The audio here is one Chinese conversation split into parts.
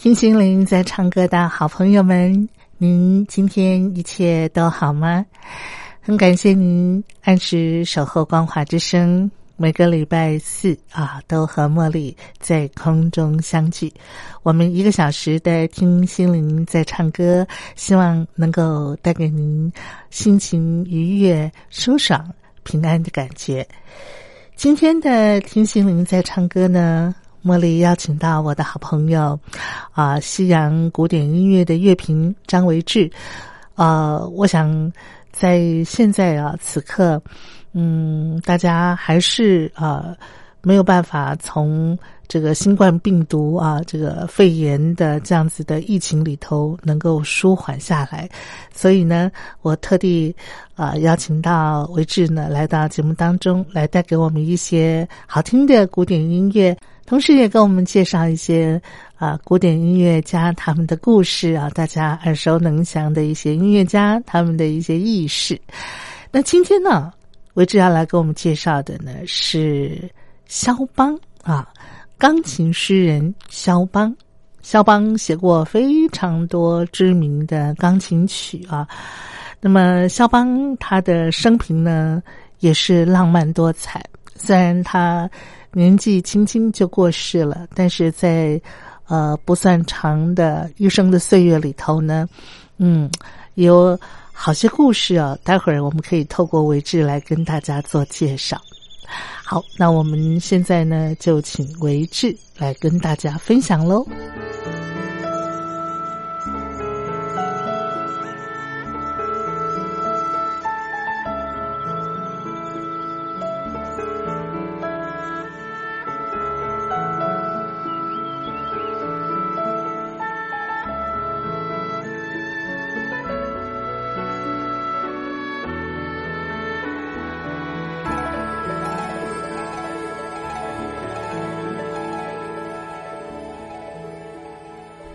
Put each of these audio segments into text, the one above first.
听心灵在唱歌的好朋友们，您今天一切都好吗？很感谢您按时守候光华之声，每个礼拜四啊，都和茉莉在空中相聚。我们一个小时的听心灵在唱歌，希望能够带给您心情愉悦、舒爽、平安的感觉。今天的听心灵在唱歌呢？茉莉邀请到我的好朋友，啊，西洋古典音乐的乐评张维志，呃，我想在现在啊此刻，嗯，大家还是啊没有办法从这个新冠病毒啊这个肺炎的这样子的疫情里头能够舒缓下来，所以呢，我特地啊邀请到维志呢来到节目当中，来带给我们一些好听的古典音乐。同时也跟我们介绍一些啊古典音乐家他们的故事啊，大家耳熟能详的一些音乐家他们的一些轶事。那今天呢，维志要来给我们介绍的呢是肖邦啊，钢琴诗人肖邦。肖邦写过非常多知名的钢琴曲啊。那么肖邦他的生平呢也是浪漫多彩，虽然他。年纪轻轻就过世了，但是在呃不算长的一生的岁月里头呢，嗯，有好些故事啊。待会儿我们可以透过维志来跟大家做介绍。好，那我们现在呢就请维志来跟大家分享喽。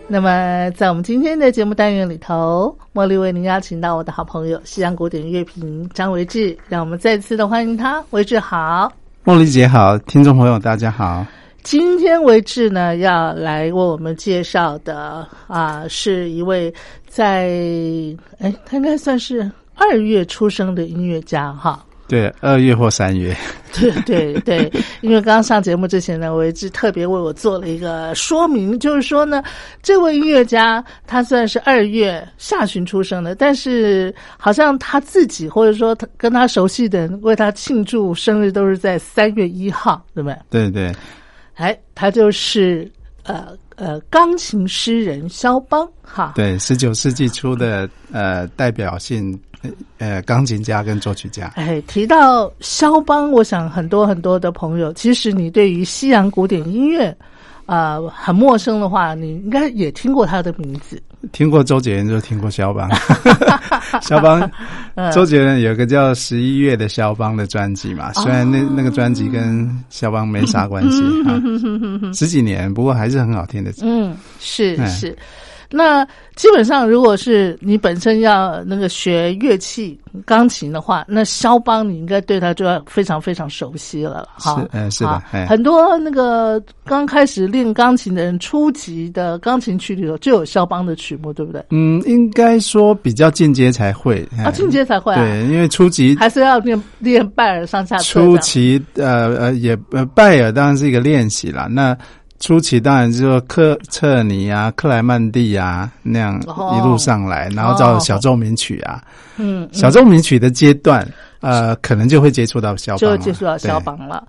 那么，在我们今天的节目单元里头，茉莉为您邀请到我的好朋友西洋古典乐评张维志，让我们再次的欢迎他。维志好，茉莉姐好，听众朋友大家好。今天维志呢要来为我们介绍的啊，是一位在哎，他应该算是二月出生的音乐家哈。对，二月或三月。对对对，因为刚刚上节目之前呢，我一直特别为我做了一个说明，就是说呢，这位音乐家他虽然是二月下旬出生的，但是好像他自己或者说他跟他熟悉的人为他庆祝生日都是在三月一号，对不对？对对。哎，他就是呃呃，钢琴诗人肖邦哈。对，十九世纪初的呃代表性。呃，钢琴家跟作曲家。哎，提到肖邦，我想很多很多的朋友，其实你对于西洋古典音乐啊很陌生的话，你应该也听过他的名字。听过周杰伦就听过肖邦。肖邦，周杰伦有个叫《十一月的肖邦》的专辑嘛，虽然那那个专辑跟肖邦没啥关系啊，十几年，不过还是很好听的。嗯，是是。那基本上，如果是你本身要那个学乐器钢琴的话，那肖邦你应该对他就要非常非常熟悉了，哈。是，嗯，是的，很多那个刚开始练钢琴的人，初级的钢琴曲里头就有肖邦的曲目，对不对？嗯，应该说比较进阶才会啊，进阶才会啊。对，因为初级还是要练练拜尔上下。初级呃呃也呃拜尔当然是一个练习啦，那。初期当然就说克彻尼啊、克莱曼蒂啊那样一路上来，然后到小奏鸣曲啊，嗯，小奏鸣曲的阶段，呃，可能就会接触到肖邦，就接触到肖邦了。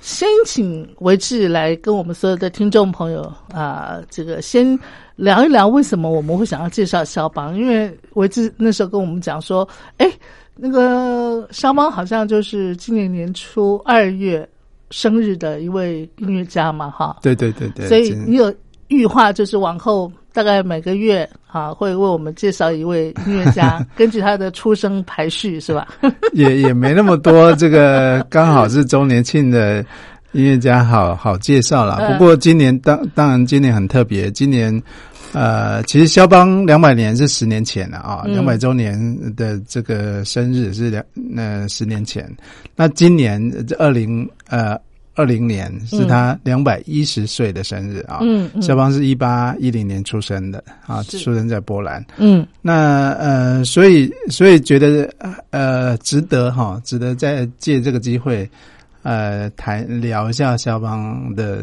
先请维志来跟我们所有的听众朋友啊，这个先聊一聊为什么我们会想要介绍肖邦，因为维志那时候跟我们讲说，哎，那个肖邦好像就是今年年初二月。生日的一位音乐家嘛，哈，对对对对，所以你有预化，就是往后大概每个月啊，会为我们介绍一位音乐家，根据他的出生排序，是吧？也也没那么多，这个刚好是周年庆的音乐家，好好介绍了。不过今年当当然今年很特别，今年。呃，其实肖邦两百年是十年前了啊，两百周年的这个生日是两那十年前。那今年这二零呃二零年是他两百一十岁的生日啊。嗯，肖邦是一八一零年出生的啊，出生在波兰。嗯，那呃，所以所以觉得呃值得哈，值得再借这个机会呃谈聊一下肖邦的。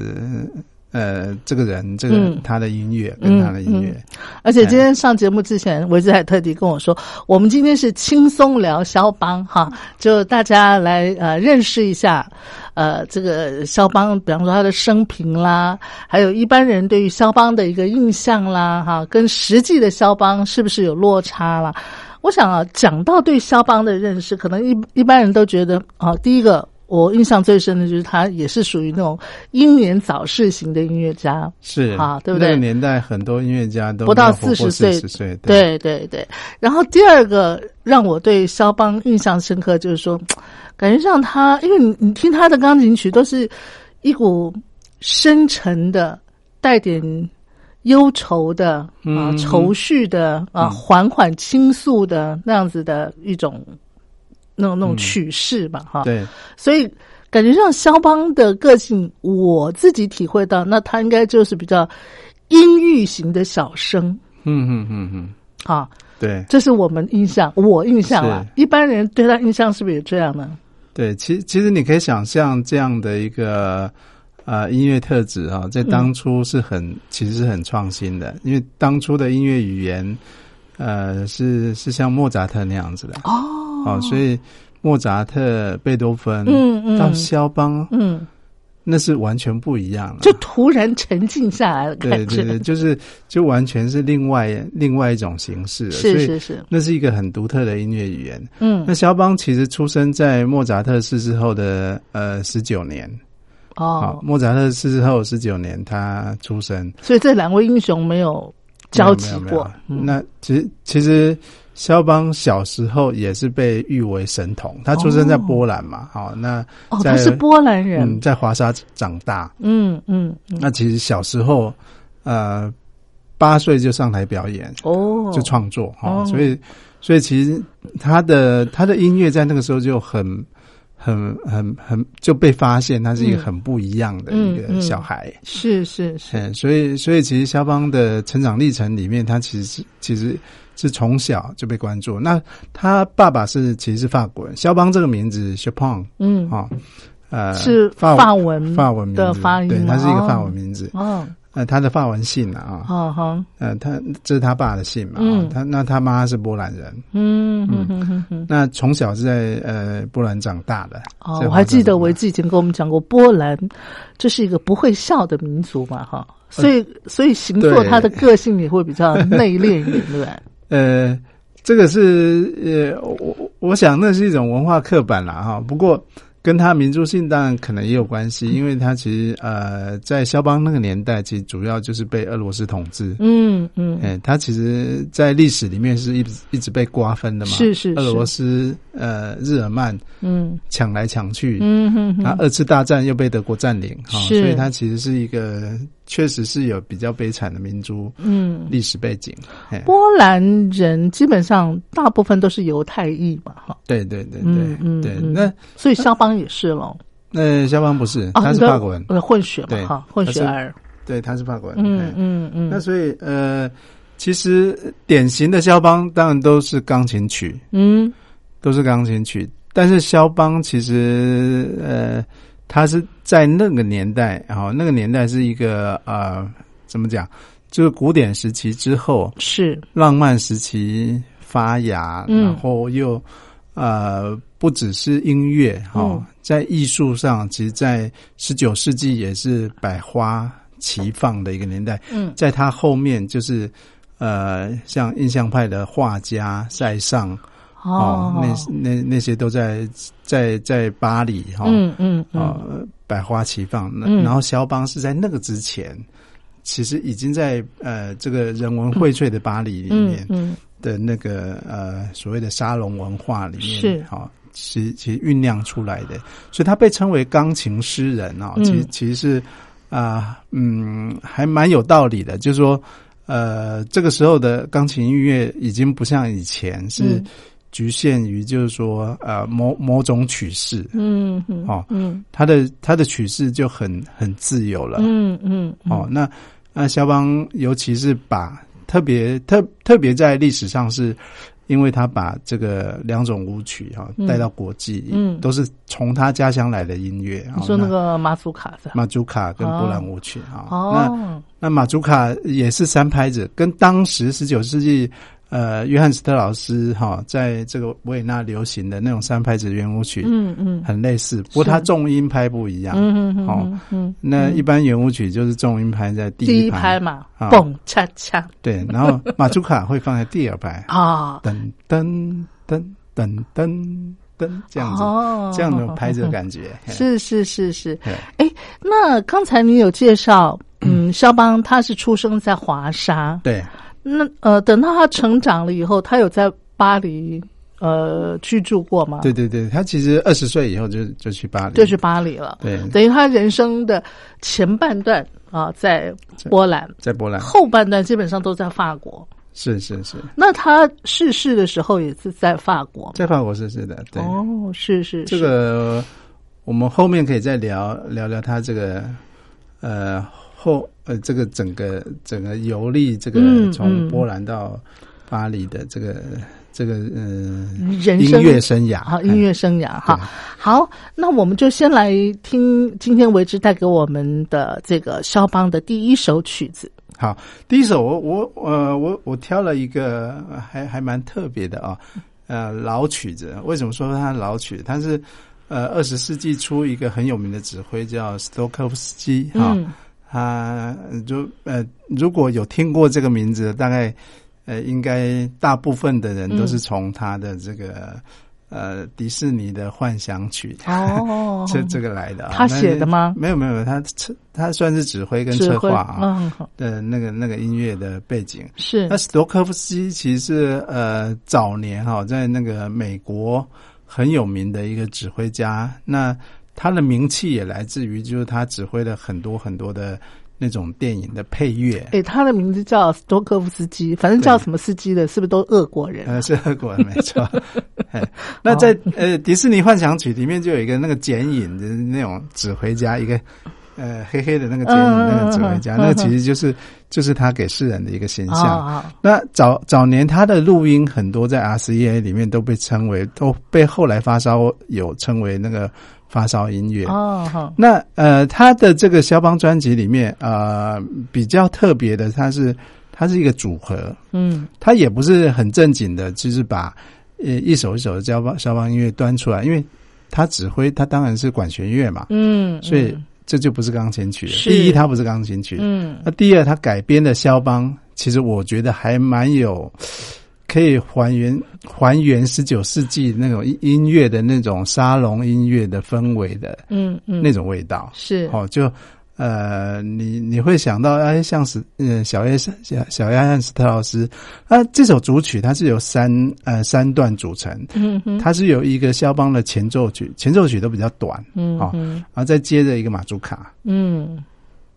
呃，这个人，这个他的音乐跟他的音乐，而且今天上节目之前，维兹还特地跟我说，我们今天是轻松聊肖邦哈，就大家来呃认识一下，呃，这个肖邦，比方说他的生平啦，还有一般人对于肖邦的一个印象啦，哈，跟实际的肖邦是不是有落差啦？我想啊，讲到对肖邦的认识，可能一一般人都觉得啊，第一个。我印象最深的就是他也是属于那种英年早逝型的音乐家，是啊，对不对？那个年代很多音乐家都不到四十岁，对对对。然后第二个让我对肖邦印象深刻，就是说，感觉上他，因为你你听他的钢琴曲，都是一股深沉的、带点忧愁的啊、愁绪的啊、缓缓倾诉的那样子的一种。那种那种曲式吧，哈，对，所以感觉上肖邦的个性，我自己体会到，那他应该就是比较阴郁型的小生，嗯嗯嗯嗯，啊，对，这是我们印象，我印象。啊，一般人对他印象是不是也这样呢？对，其其实你可以想象这样的一个呃音乐特质啊，在当初是很其实是很创新的，因为当初的音乐语言，呃，是是像莫扎特那样子的。哦。哦，所以莫扎特、贝多芬，嗯嗯，到肖邦，嗯，那是完全不一样了，就突然沉静下来了，对对对，就是就完全是另外另外一种形式，是是是，那是一个很独特的音乐语言。嗯，那肖邦其实出生在莫扎特逝世后的呃十九年，哦，莫扎特逝世后十九年他出生，所以这两位英雄没有交集过。那其实其实。肖邦小时候也是被誉为神童，他出生在波兰嘛，好，那哦，他是波兰人，在华沙长大，嗯嗯，那其实小时候，呃，八岁就上台表演，哦，就创作，哈，所以，所以其实他的他的音乐在那个时候就很。很很很就被发现，他是一个很不一样的一个小孩，是是是，所以所以其实肖邦的成长历程里面，他其实是其实是从小就被关注。那他爸爸是其实是法国人，肖邦这个名字 Chopin，嗯啊，呃是法文法文的发音，对，他是一个法文名字，哦。呃，他的法文姓啊，啊，哈，呃，他这是他爸的姓嘛，嗯，他那他妈是波兰人，嗯嗯嗯，那从小是在呃波兰长大的，哦，我还记得维基以前跟我们讲过，波兰这是一个不会笑的民族嘛，哈，所以所以星座他的个性也会比较内敛一点，对？呃，这个是呃，我我想那是一种文化刻板了哈，不过。跟他民族性当然可能也有关系，因为他其实呃，在肖邦那个年代，其实主要就是被俄罗斯统治。嗯嗯，哎，他其实，在历史里面是一直一直被瓜分的嘛。是是，俄罗斯呃，日耳曼嗯抢来抢去，嗯哼，然后二次大战又被德国占领，哈，所以他其实是一个确实是有比较悲惨的民族嗯，历史背景。嘿。波兰人基本上大部分都是犹太裔嘛，哈，对对对嗯嗯对那所以肖邦也是喽。那肖邦不是，哦，他是法国人，呃，混血嘛，哈，混血儿，对，他是法国人。嗯嗯嗯，那所以呃，其实典型的肖邦当然都是钢琴曲，嗯。都是钢琴曲，但是肖邦其实呃，他是在那个年代，哈、那个年代是一个呃，怎么讲，就是古典时期之后，是，浪漫时期发芽，嗯。然后又呃，不只是音乐哈、嗯。在艺术上，其实，在十九世纪也是百花齐放的一个年代。嗯。在他后面就是呃，像印象派的画家塞尚哦，那那那些都在在在巴黎哈，嗯嗯嗯，呃，百花齐放。那、嗯。然后肖邦是在那个之前，其实已经在呃这个人文荟萃的巴黎里面嗯的那个呃所谓的沙龙文化里面，是。好、其实其实酝酿出来的，所以他被称为钢琴诗人啊、嗯。其实其实是啊嗯还蛮有道理的，就是说呃这个时候的钢琴音乐已经不像以前是嗯局限于就是说呃某某种曲式，嗯嗯，哦嗯。他的他的曲式就很很自由了，嗯嗯，哦，那那肖邦尤其是把特别特特别在历史上是，因为他把这个两种舞曲哈、嗯。带到国际，嗯。都是从他家乡来的音乐。你说那个马祖卡的，马祖卡跟波兰舞曲哈、那哦，那马祖卡也是三拍子，跟当时十九世纪呃约翰斯特老师哈、在这个维也纳流行的那种三拍子圆舞曲、嗯嗯。很类似，不过它重音拍不一样。嗯嗯哦。嗯嗯，那一般圆舞曲就是重音拍在第第一一拍嘛，啊蹦恰恰。对，然后马祖卡会放在第二拍，啊，噔噔噔噔噔噔这样子，哦。这样的拍子的感觉。是是是是，嘿。哎，那刚才你有介绍，嗯，肖邦他是出生在华沙，对那呃，等到他成长了以后，他有在巴黎呃居住过吗？对对对，他其实二十岁以后就就去巴黎，就去巴黎了。对，等于他人生的前半段啊，在波兰，在波兰，后半段基本上都在法国。是是是，那他逝世的时候也是在法国。在法国逝世的，对，哦，是是这个我们后面可以再聊聊聊他这个呃后呃这个整个整个游历，这个嗯嗯从波兰到巴黎的这个这个呃人生音乐生涯好，哎音乐生涯哈。好，那我们就先来听今天为止带给我们的这个肖邦的第一首曲子。好，第一首我我呃我我挑了一个呃还还蛮特别的啊，呃老曲子。为什么说它老曲？它是呃二十世纪初一个很有名的指挥叫斯托科夫斯基哈，嗯他就呃如果有听过这个名字，大概呃应该大部分的人都是从他的这个。呃，迪士尼的幻想曲，哦 这这个来的啊，他写的吗没有没有，他他算是指挥跟策划啊。嗯，那个那个音乐的背景。是那斯托科夫斯基其实是呃早年哈、在那个美国很有名的一个指挥家，那他的名气也来自于就是他指挥了很多很多的那种电影的配乐。诶，他的名字叫斯托科夫斯基，反正叫什么斯基的，是不是都俄国人？呃，是俄国人没错。哎那在呃迪士尼幻想曲里面就有一个那个剪影的那种指挥家，一个呃黑黑的那个剪影那个指挥家，那个其实就是就是他给世人的一个形象。啊，那早早年他的录音很多在 RCA 里面都被称为，都被后来发烧友称为那个发烧音乐。哦，好，那呃，他的这个肖邦专辑里面，呃，比较特别的，它是它是一个组合，嗯。它也不是很正经的，就是把呃一首一首的肖邦肖邦音乐端出来，因为他指挥他当然是管弦乐嘛，嗯，所以这就不是钢琴曲第一，它不是钢琴曲，嗯。那第二，他改编的肖邦，其实我觉得还蛮有可以还原还原十九世纪那种音音乐的那种沙龙音乐的氛围的嗯嗯，那种味道。是。哦，就呃，你你会想到哎，像是呃小约小小约翰斯特劳斯，啊，这首主曲它是由三呃三段组成，嗯哼。它是由一个肖邦的前奏曲，前奏曲都比较短，好嗯嗯然后再接着一个马祖卡，嗯。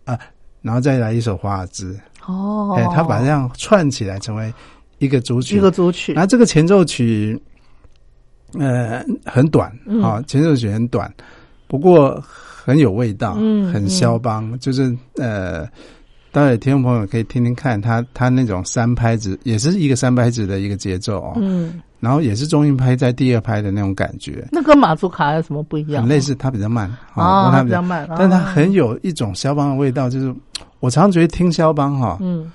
啊然后再来一首华尔兹，哦，哎，他把这样串起来成为一个组曲，一个组曲。然，后这个前奏曲，呃，很短嗯。啊、前奏曲很短，不过很有味道，嗯很肖邦，就是呃，待会听众朋友可以听听看他他那种三拍子，也是一个三拍子的一个节奏哦，嗯，然后也是中音拍在第二拍的那种感觉，那跟马祖卡有什么不一样？很类似，它比较慢哦，不过它比较慢，但它哦很有一种肖邦的味道，就是我常觉得听肖邦哈、嗯。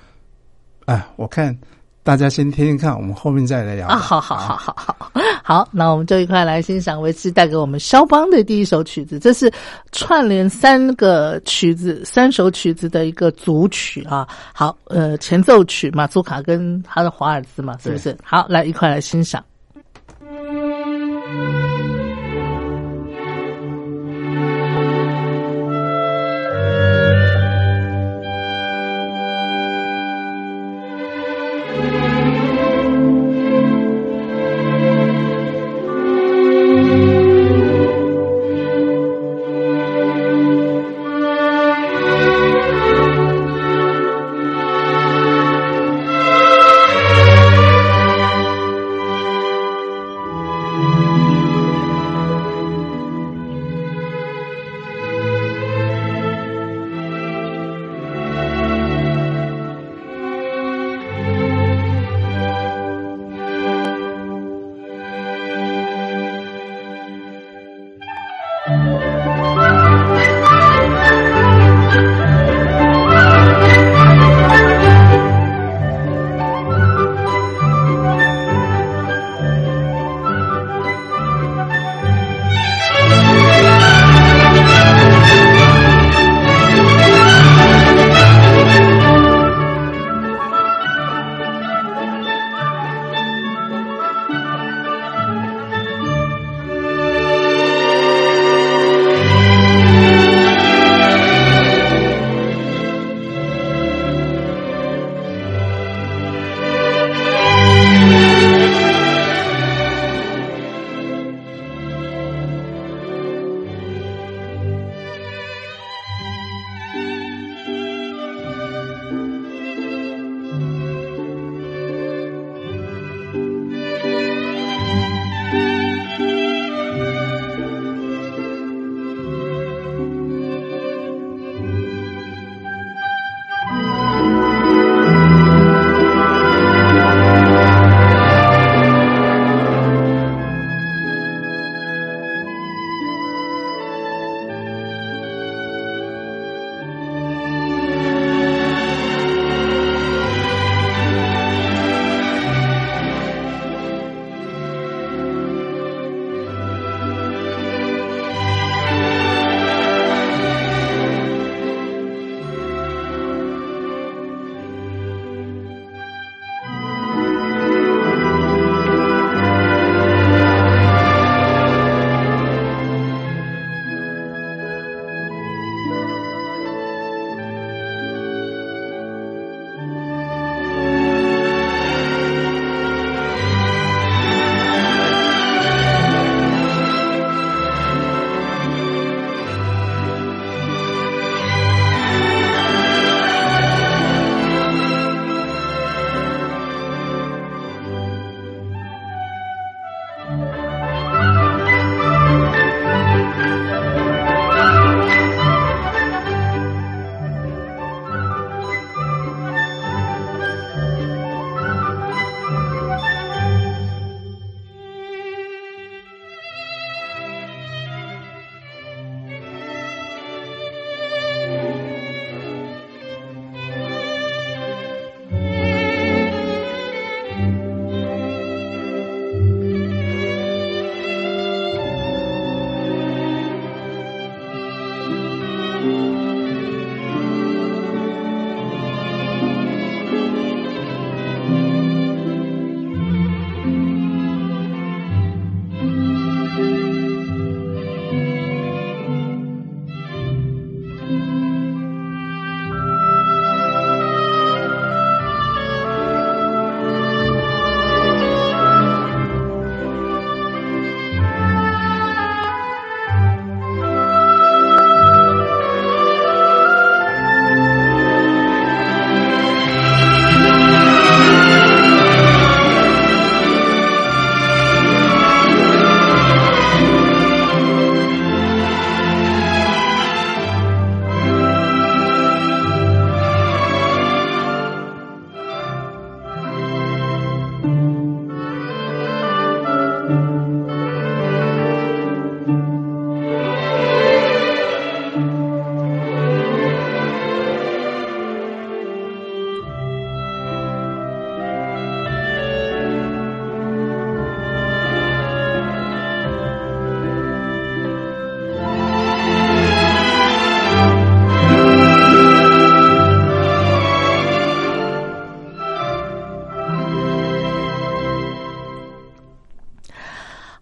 哎，我看大家先听听看，我们后面再来聊啊，好好好好好好，那我们就一块来欣赏维斯带给我们肖邦的第一首曲子，这是串联三个曲子、三首曲子的一个组曲啊。好，呃，前奏曲马祖卡跟他的华尔兹嘛，是不是？好，来一块来欣赏。《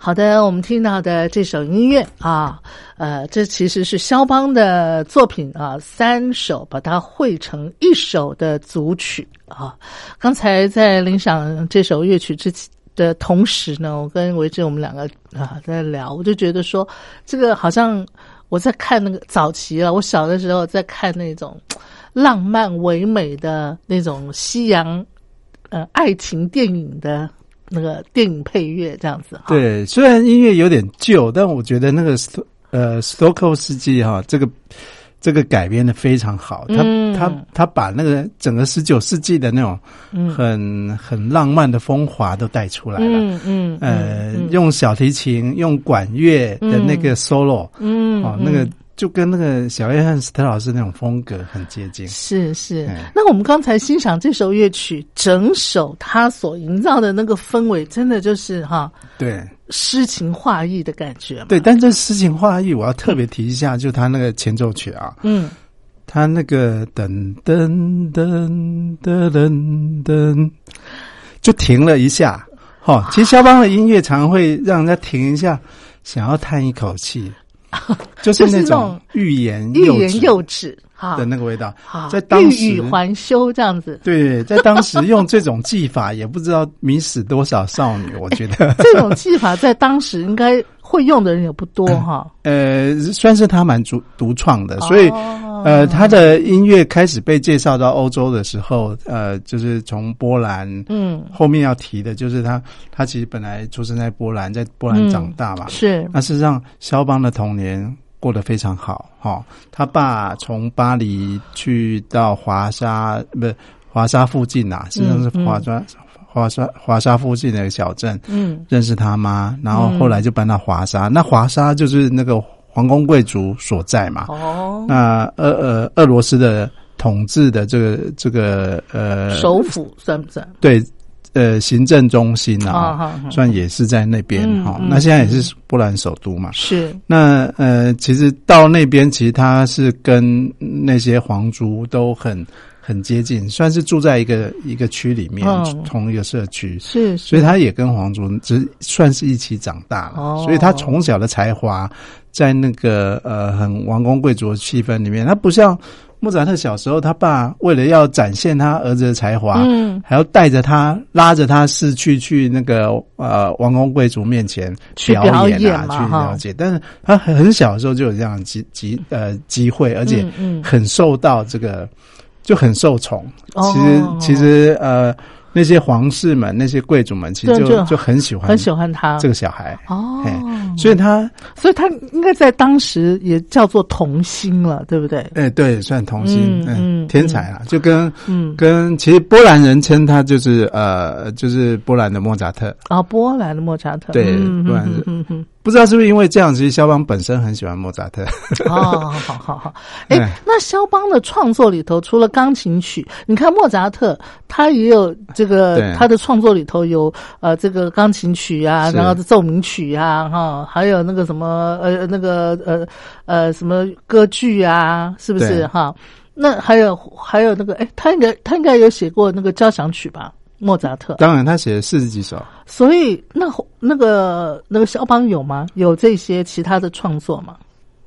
好的，我们听到的这首音乐啊，呃，这其实是肖邦的作品啊，三首把它汇成一首的组曲啊。刚才在欣赏这首乐曲之的同时呢，我跟维志我们两个啊在聊，我就觉得说，这个好像我在看那个早期了，我小的时候在看那种浪漫唯美的那种西洋呃爱情电影的。那个电影配乐这样子，对，虽然音乐有点旧，但我觉得那个斯呃斯托克斯基哈，这个这个改编的非常好。他他他把那个整个十九世纪的那种很很浪漫的风华都带出来了。嗯嗯，呃，用小提琴、用管乐的那个 solo，嗯，哦，那个。就跟那个小约翰斯特老师那种风格很接近。是是，那我们刚才欣赏这首乐曲，整首它所营造的那个氛围，真的就是哈，对，诗情画意的感觉。对，但这诗情画意，我要特别提一下，就他那个前奏曲啊，嗯，他那个噔噔噔噔噔噔，就停了一下。哈，其实肖邦的音乐常会让人家停一下，想要叹一口气。就是那种欲言欲言又止的那个味道，在当时欲语还休这样子。对，在当时用这种技法，也不知道迷死多少少女。我觉得 这种技法在当时应该会用的人也不多哈。呃，算是他蛮独独创的，所以。呃，他的音乐开始被介绍到欧洲的时候，呃，就是从波兰。嗯，后面要提的就是他，他其实本来出生在波兰，在波兰长大嘛。是。那事实上，肖邦的童年过得非常好。哈，他爸从巴黎去到华沙，不是华沙附近呐，实际上是华沙华沙华沙附近的小镇。嗯。认识他妈，然后后来就搬到华沙。那华沙就是那个。皇宫贵族所在嘛？哦，那俄呃俄罗斯的统治的这个这个呃首府算不算？对，呃，行政中心啊，算也是在那边哈。那现在也是波兰首都嘛？是。那呃，其实到那边，其实他是跟那些皇族都很。很接近，算是住在一个一个区里面，同一个社区，是，所以他也跟皇族只算是一起长大了，所以他从小的才华，在那个呃很王公贵族的气氛里面，他不像莫扎特小时候，他爸为了要展现他儿子的才华，嗯，还要带着他拉着他是去去那个呃王公贵族面前表演啊，去了解，但是他很小的时候就有这样机机呃机会，而且很受到这个。就很受宠，其实其实呃，那些皇室们、那些贵族们，其实就就很喜欢很喜欢他。这个小孩。哦，所以他所以他应该在当时也叫做童星了，对不对？哎，对，算童星，嗯，天才啊，就跟嗯。跟其实波兰人称他就是呃就是波兰的莫扎特。啊，波兰的莫扎特，对，波兰人。不知道是不是因为这样，其实肖邦本身很喜欢莫扎特。哦，好好好，哎，那肖邦的创作里头，除了钢琴曲，你看莫扎特他也有这个，他的创作里头有呃这个钢琴曲啊，然后奏鸣曲啊，哈，还有那个什么呃那个呃呃什么歌剧啊，是不是哈？那还有还有那个，哎，他应该他应该有写过那个交响曲吧？莫扎特，当然他写了四十几首，所以那那个那个肖邦有吗？有这些其他的创作吗？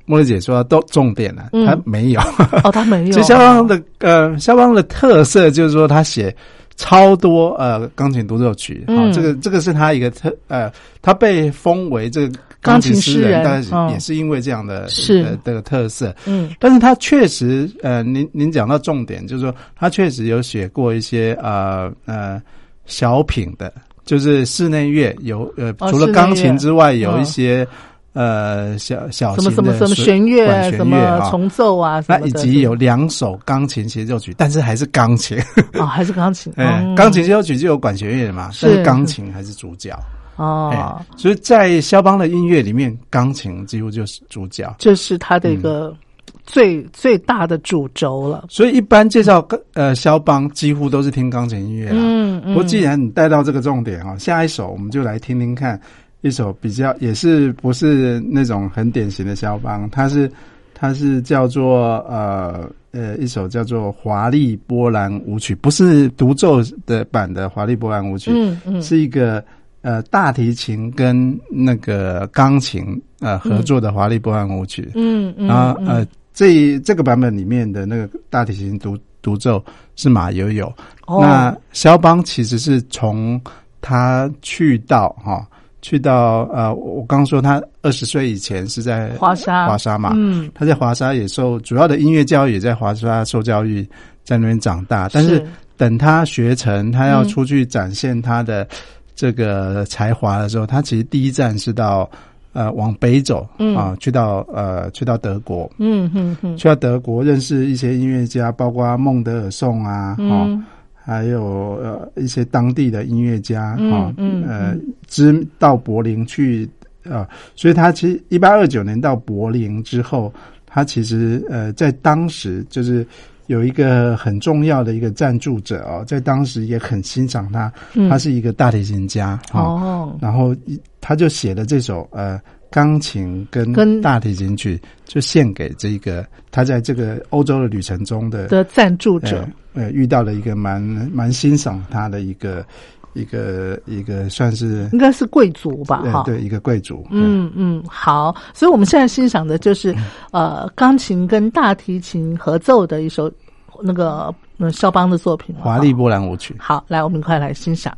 莫莉姐说都重点了，他没有哦，他没有。其实肖邦的呃，肖邦的特色就是说他写超多呃钢琴独奏曲，啊，这个这个是他一个特呃，他被封为这个。钢琴诗人，但是也是因为这样的是。的特色，嗯，但是他确实，呃，您您讲到重点，就是说他确实有写过一些呃呃小品的，就是室内乐有呃除了钢琴之外，有一些呃小小什么什么什么弦乐什么重奏啊，那以及有两首钢琴协奏曲，但是还是钢琴。啊，还是钢琴，嗯，钢琴协奏曲就有管弦乐嘛，但是钢琴还是主角。哦，所以在肖邦的音乐里面，钢琴几乎就是主角，这是他的一个最最大的主轴了。所以一般介绍呃肖邦，几乎都是听钢琴音乐啦。嗯嗯。不过既然你带到这个重点啊，下一首我们就来听听看一首比较也是不是那种很典型的肖邦，它是它是叫做呃呃一首叫做华丽波兰舞曲，不是独奏的版的华丽波兰舞曲，嗯嗯，是一个。呃大提琴跟那个钢琴呃合作的华丽波兰舞曲，嗯嗯，然后呃这这个版本里面的那个大提琴独独奏是马友友，哦。那肖邦其实是从他去到哈、去到呃，我刚刚说他二十岁以前是在华沙。华沙嘛，嗯，他在华沙也受主要的音乐教育也在华沙受教育，在那边长大。但是等他学成，他要出去展现他的这个才华的时候，他其实第一站是到呃往北走嗯。啊，去到呃去到德国，嗯嗯嗯去到德国认识一些音乐家，包括孟德尔颂啊，哦，嗯还有呃一些当地的音乐家嗯哈，嗯呃，知到柏林去呃，所以他其实一八二九年到柏林之后，他其实呃在当时就是有一个很重要的一个赞助者哦，在当时也很欣赏他，嗯。他是一个大提琴家哈，哦，然后一他就写了这首呃钢琴跟跟大提琴曲，就献给这个他在这个欧洲的旅程中的的赞助者呃，呃遇到了一个蛮蛮欣赏他的一个一个一个算是应该是贵族吧？哈，呃对一个贵族，嗯嗯，好，所以我们现在欣赏的就是呃钢琴跟大提琴合奏的一首那个呃肖邦的作品，华丽波兰舞曲。好，来，我们一块来欣赏。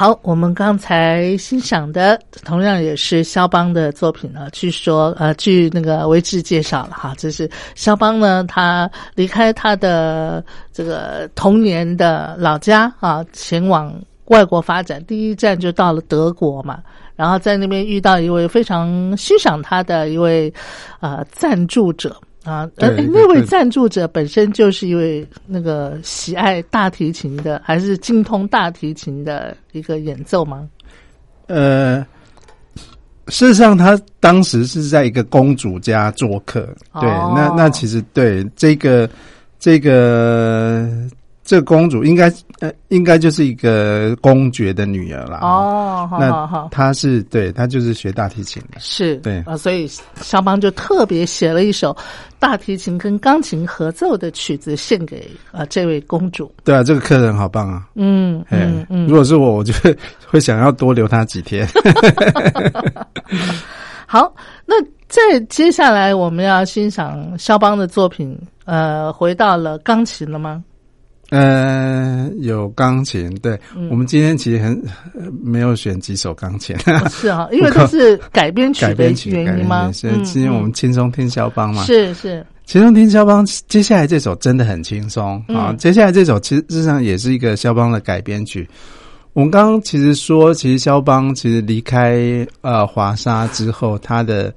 好，我们刚才欣赏的同样也是肖邦的作品呢。据说，呃，据那个维志介绍了哈，这是肖邦呢，他离开他的这个童年的老家啊，前往外国发展，第一站就到了德国嘛。然后在那边遇到一位非常欣赏他的一位呃赞助者。啊，呃，那位赞助者本身就是一位那个喜爱大提琴的，还是精通大提琴的一个演奏吗？呃，事实上，他当时是在一个公主家做客。对，那那其实对这个这个。这个公主应该呃，应该就是一个公爵的女儿了。哦，那她是对，她就是学大提琴的。是，对啊，所以肖邦就特别写了一首大提琴跟钢琴合奏的曲子，献给啊这位公主。对啊，这个客人好棒啊。嗯嗯嗯，如果是我，我就会会想要多留他几天。好，那在接下来我们要欣赏肖邦的作品，呃，回到了钢琴了吗？呃，有钢琴，对我们今天其实很没有选几首钢琴，是啊，因为都是改编曲的原因吗？是今天我们轻松听肖邦嘛？是是，轻松听肖邦。接下来这首真的很轻松啊！接下来这首其实事实上也是一个肖邦的改编曲。我们刚刚其实说，其实肖邦其实离开呃华沙之后，他的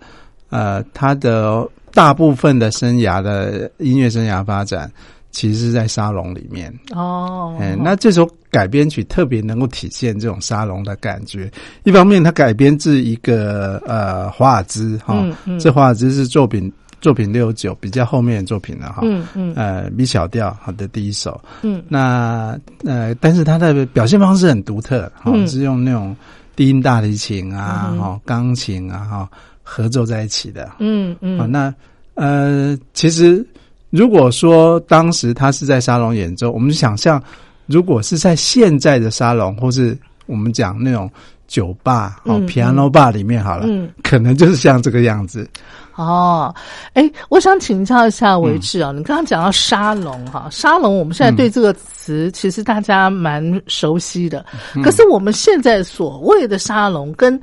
呃他的大部分的生涯的音乐生涯发展。其实是在沙龙里面。哦，哎，那这首改编曲特别能够体现这种沙龙的感觉。一方面，它改编自一个呃华尔兹哈，这华尔兹是作品作品六九比较后面的作品了哈，嗯嗯，呃，B 小调好的第一首，嗯，那呃，但是它的表现方式很独特，哈，是用那种低音大提琴啊，哈，钢琴啊，哈，合奏在一起的，嗯嗯，那呃，其实。如果说当时他是在沙龙演奏，我们想象，如果是在现在的沙龙，或是我们讲那种酒吧哦，piano bar 里面好了，嗯，可能就是像这个样子。哦，哎，我想请教一下维志啊，你刚刚讲到沙龙哈，沙龙我们现在对这个词其实大家蛮熟悉的，可是我们现在所谓的沙龙跟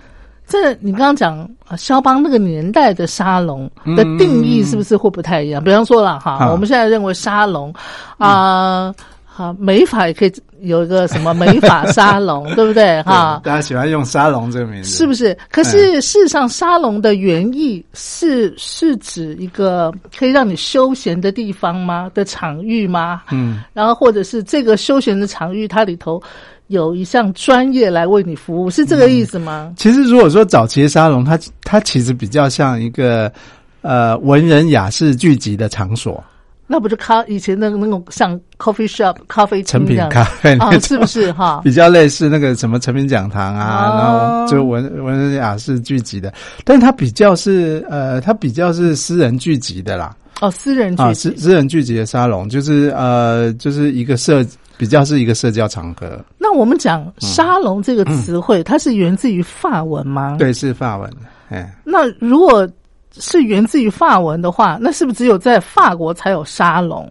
这你刚刚讲啊，肖邦那个年代的沙龙的定义是不是会不太一样？比方说了哈，我们现在认为沙龙啊，好美法也可以有一个什么美法沙龙，对不对？哈，大家喜欢用沙龙这个名字，是不是？可是事实上，沙龙的原意是是指一个可以让你休闲的地方吗？的场域吗？嗯，然后或者是这个休闲的场域，它里头。有一项专业来为你服务，是这个意思吗？其实，如果说早期的沙龙，它它其实比较像一个呃文人雅士聚集的场所。那不就咖以前那个那种像 coffee shop 咖啡成品咖啡啊，是不是哈？比较类似那个什么成品讲堂啊，然后就文文人雅士聚集的，但是它比较是呃，它比较是私人聚集的啦。哦，私人啊，私私人聚集的沙龙，就是呃，就是一个社。比较是一个社交场合。那我们讲沙龙这个词汇，它是源自于法文吗？对，是法文。哎，那如果是源自于法文的话，那是不是只有在法国才有沙龙？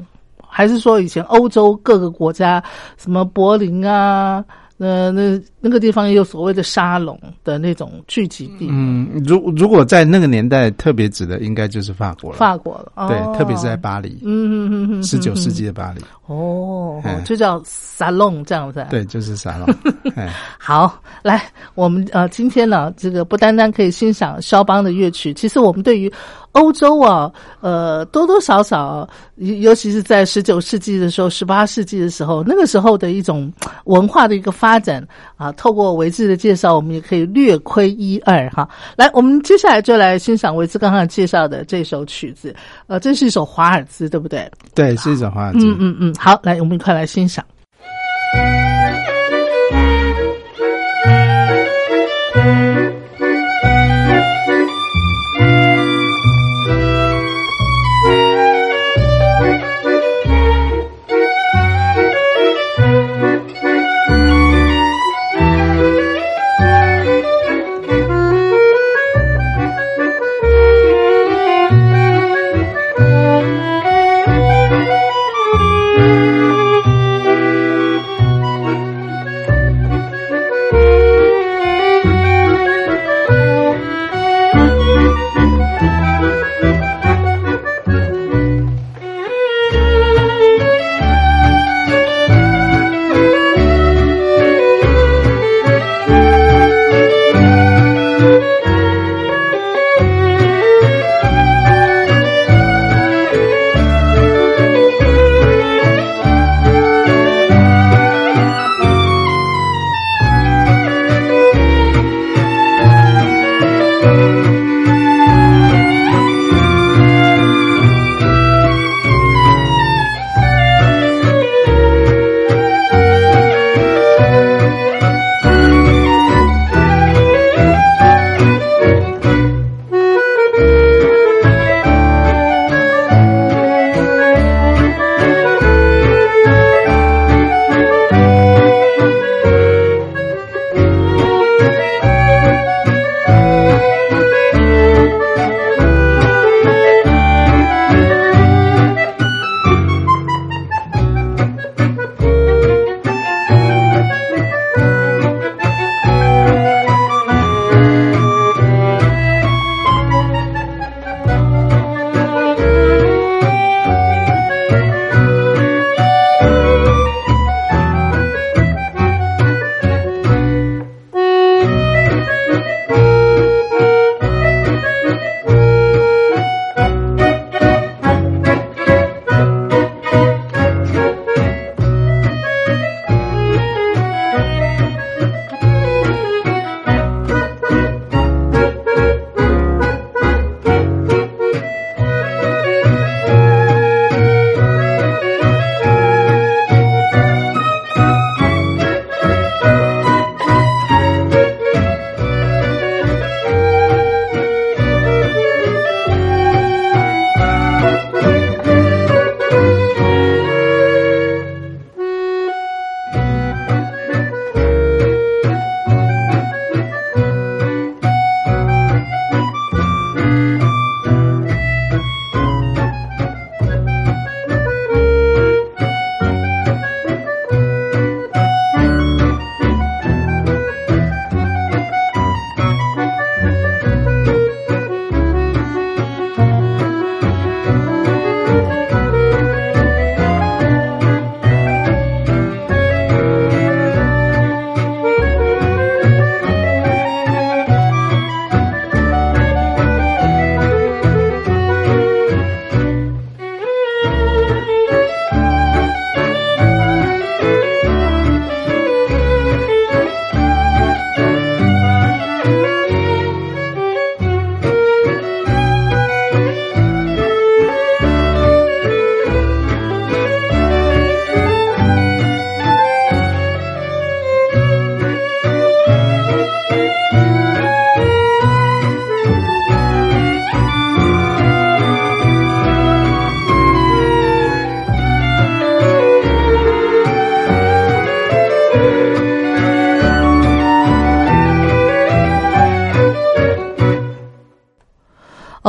还是说以前欧洲各个国家，什么柏林啊？呃，那那个地方也有所谓的沙龙的那种聚集地。嗯，如如果在那个年代，特别指的应该就是法国了。法国了，哦对，特别是在巴黎。嗯嗯嗯十九世纪的巴黎。哦，就叫沙龙这样子。对，就是沙龙。好，来，我们呃，今天呢，这个不单单可以欣赏肖邦的乐曲，其实我们对于。欧洲啊，呃，多多少少，尤其是在十九世纪的时候、十八世纪的时候，那个时候的一种文化的一个发展啊，透过维志的介绍，我们也可以略窥一二哈。来，我们接下来就来欣赏维志刚刚介绍的这首曲子，呃，这是一首华尔兹，对不对？对，是一首华尔兹。嗯嗯嗯，好，来，我们一块来欣赏。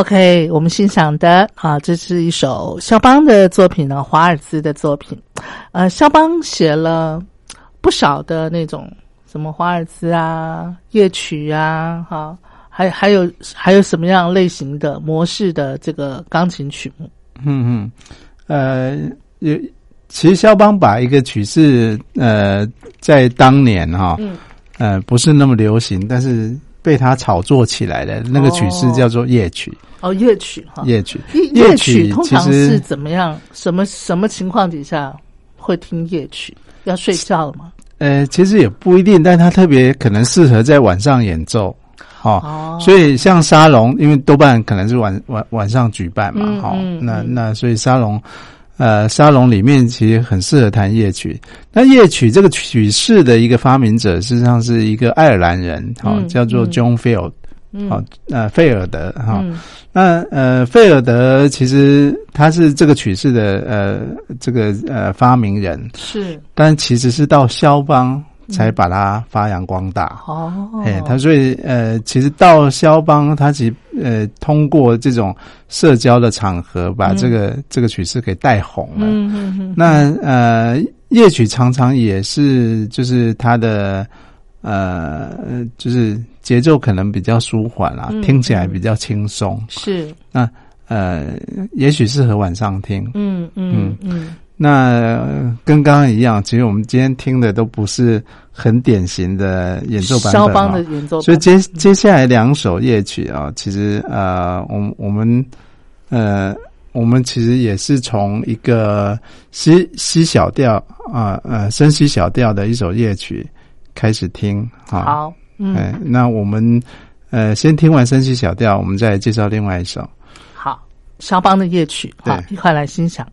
OK，我们欣赏的啊，这是一首肖邦的作品呢，华尔兹的作品。呃，肖邦写了不少的那种什么华尔兹啊、夜曲啊，哈，还还有还有什么样类型的模式的这个钢琴曲目？嗯嗯，呃，有其实肖邦把一个曲式，呃，在当年哈，嗯呃，不是那么流行，但是被他炒作起来的那个曲式叫做夜曲，哦，夜曲哈，夜曲，夜曲通常是怎么样？什么什么情况底下会听夜曲？要睡觉了吗？呃，其实也不一定，但他特别可能适合在晚上演奏，哦，哦，所以像沙龙，因为多半可能是晚晚晚上举办嘛，嗯哈、嗯嗯。那那所以沙龙，呃，沙龙里面其实很适合弹夜曲。那夜曲这个曲式的一个发明者，实际上是一个爱尔兰人，哈、嗯叫做嗯。John Field，嗯。好、呃，费尔德，哈、嗯。那呃，费尔德其实他是这个曲式的呃这个呃发明人，是。但其实是到肖邦才把它发扬光大。哦，哎，他所以呃，其实到肖邦，他其实呃通过这种社交的场合，把这个、这个曲式给带红了。嗯嗯嗯，那呃，夜曲常常也是就是他的呃，就是节奏可能比较舒缓啦，嗯听起来比较轻松。是那呃，也许适合晚上听。嗯嗯嗯那呃跟刚刚一样，其实我们今天听的都不是很典型的演奏版本、肖邦的演奏版，所以接接下来两首夜曲啊，其实呃，我我们呃，我们其实也是从一个西西小调啊呃升西小调的一首夜曲开始听啊。好，嗯哎，那我们呃先听完升西小调，我们再介绍另外一首。好，肖邦的夜曲，好，一块来欣赏。《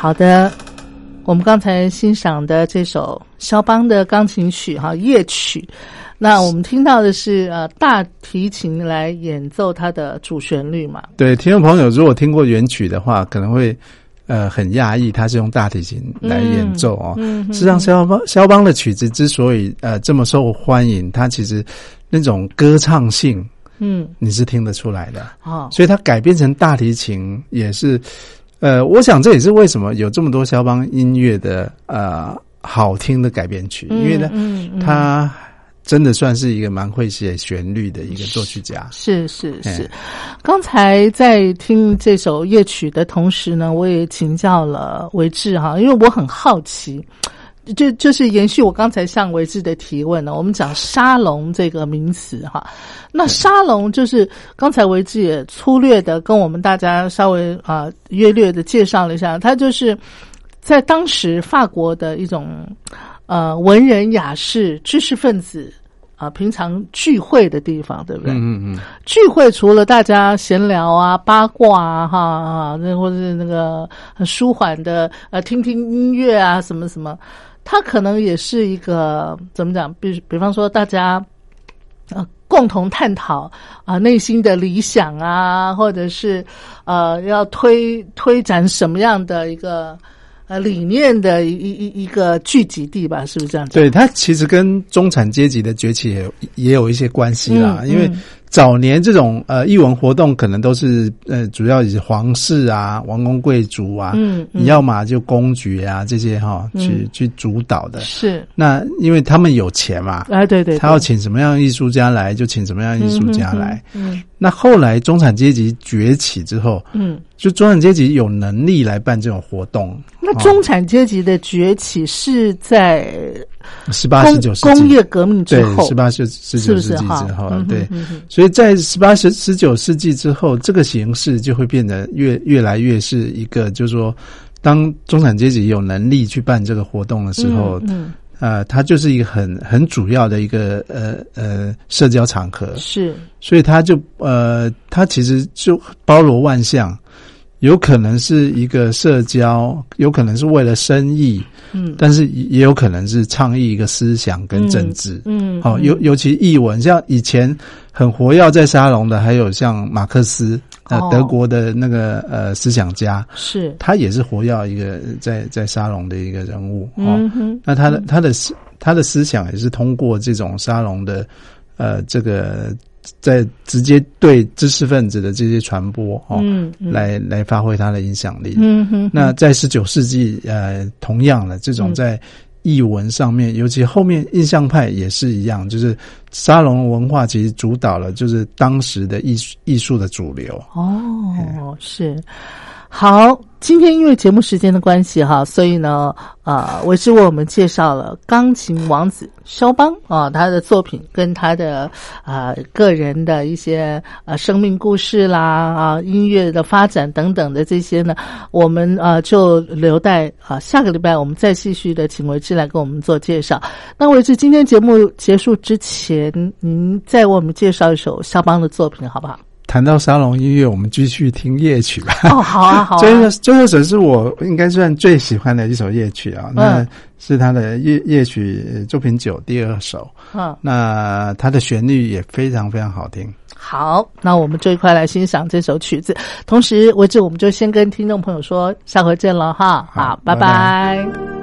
好的，我们刚才欣赏的这首肖邦的钢琴曲哈夜曲，那我们听到的是呃大提琴来演奏它的主旋律嘛？对，听众朋友如果听过原曲的话，可能会呃很讶异，它是用大提琴来演奏哦。嗯，事实上，肖邦肖邦的曲子之所以呃这么受欢迎，它其实那种歌唱性，嗯你是听得出来的。哦所以它改编成大提琴也是，呃，我想这也是为什么有这么多肖邦音乐的呃好听的改编曲，因为呢，嗯嗯他真的算是一个蛮会写旋律的一个作曲家。是是是。哎，刚才在听这首乐曲的同时呢，我也请教了维志哈，因为我很好奇，就就是延续我刚才向维志的提问呢，我们讲沙龙这个名词哈，那沙龙就是刚才维志也粗略的跟我们大家稍微啊、约略的介绍了一下，它就是在当时法国的一种呃文人雅士、知识分子。啊，平常聚会的地方，对不对？嗯嗯嗯，聚会除了大家闲聊啊、八卦啊、哈啊，那或者是那个很舒缓的呃，听听音乐啊，什么什么，它可能也是一个怎么讲？比比方说大家呃共同探讨啊、内心的理想啊，或者是呃要推推展什么样的一个呃理念的一一一一个聚集地吧？是不是这样子？对，它其实跟中产阶级的崛起也有也有一些关系啦，嗯因为嗯早年这种呃艺文活动可能都是呃主要以皇室啊、王公贵族啊，嗯嗯你要么就公爵啊这些哈、去嗯去主导的。是，那因为他们有钱嘛，哎，对对对，他要请什么样的艺术家来，就请什么样的艺术家来。嗯那后来中产阶级崛起之后，嗯。就中产阶级有能力来办这种活动。那中产阶级的崛起是在十八、十九世纪。工业革命之对后，十八、十十九世纪？之后，对。所以在十八、十十九世纪之后，这个形式就会变得越越来越是一个，就是说，当中产阶级有能力去办这个活动的时候，嗯，呃，它就是一个很很主要的一个呃呃社交场合。嗯，是。所以它就呃，它其实就包罗万象，有可能是一个社交，有可能是为了生意，嗯。但是也有可能是倡议一个思想跟政治。嗯，好、尤尤其译文，像以前很活跃在沙龙的，还有像马克思，呃，哦。德国的那个呃思想家，是。他也是活跃一个在在沙龙的一个人物。哦，那他的他的思他的思想也是通过这种沙龙的呃这个在直接对知识分子的这些传播哦，嗯嗯。来来发挥它的影响力。嗯哼，那在十九世纪，呃，同样的这种嗯。在译文上面，尤其后面印象派也是一样，就是沙龙文化其实主导了就是当时的艺术艺术的主流。哦，是好。今天因为节目时间的关系哈，所以呢，呃，我是为我们介绍了钢琴王子肖邦啊、他的作品跟他的呃个人的一些呃生命故事啦啊、音乐的发展等等的这些呢，我们呃就留待啊、下个礼拜我们再继续的请维志来给我们做介绍。那维志今天节目结束之前，您再为我们介绍一首肖邦的作品好不好？谈到沙龙音乐，我们继续听夜曲吧。哦，好啊，好啊。这个这首是我应该算最喜欢的一首夜曲啊，那嗯是他的夜夜曲呃作品九第二首。嗯，那它的旋律也非常非常好听。好，那我们这一块来欣赏这首曲子。同时，为止我们就先跟听众朋友说，下回见了哈。好拜拜拜「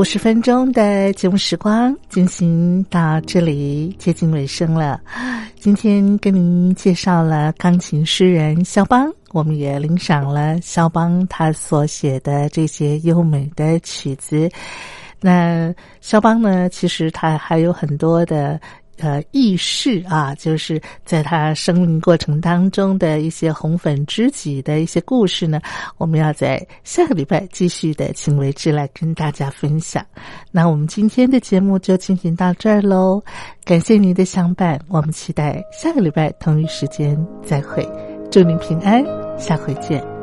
五十分钟的节目时光进行到这里接近尾声了。今天跟您介绍了钢琴诗人肖邦，我们也领赏了肖邦他所写的这些优美的曲子。那肖邦呢，其实他还有很多的。呃，轶事啊，就是在他生命过程当中的一些红粉知己的一些故事呢，我们要在下个礼拜继续的请为之来跟大家分享。那我们今天的节目就进行到这儿喽，感谢您的相伴，我们期待下个礼拜同一时间再会，祝您平安，下回见。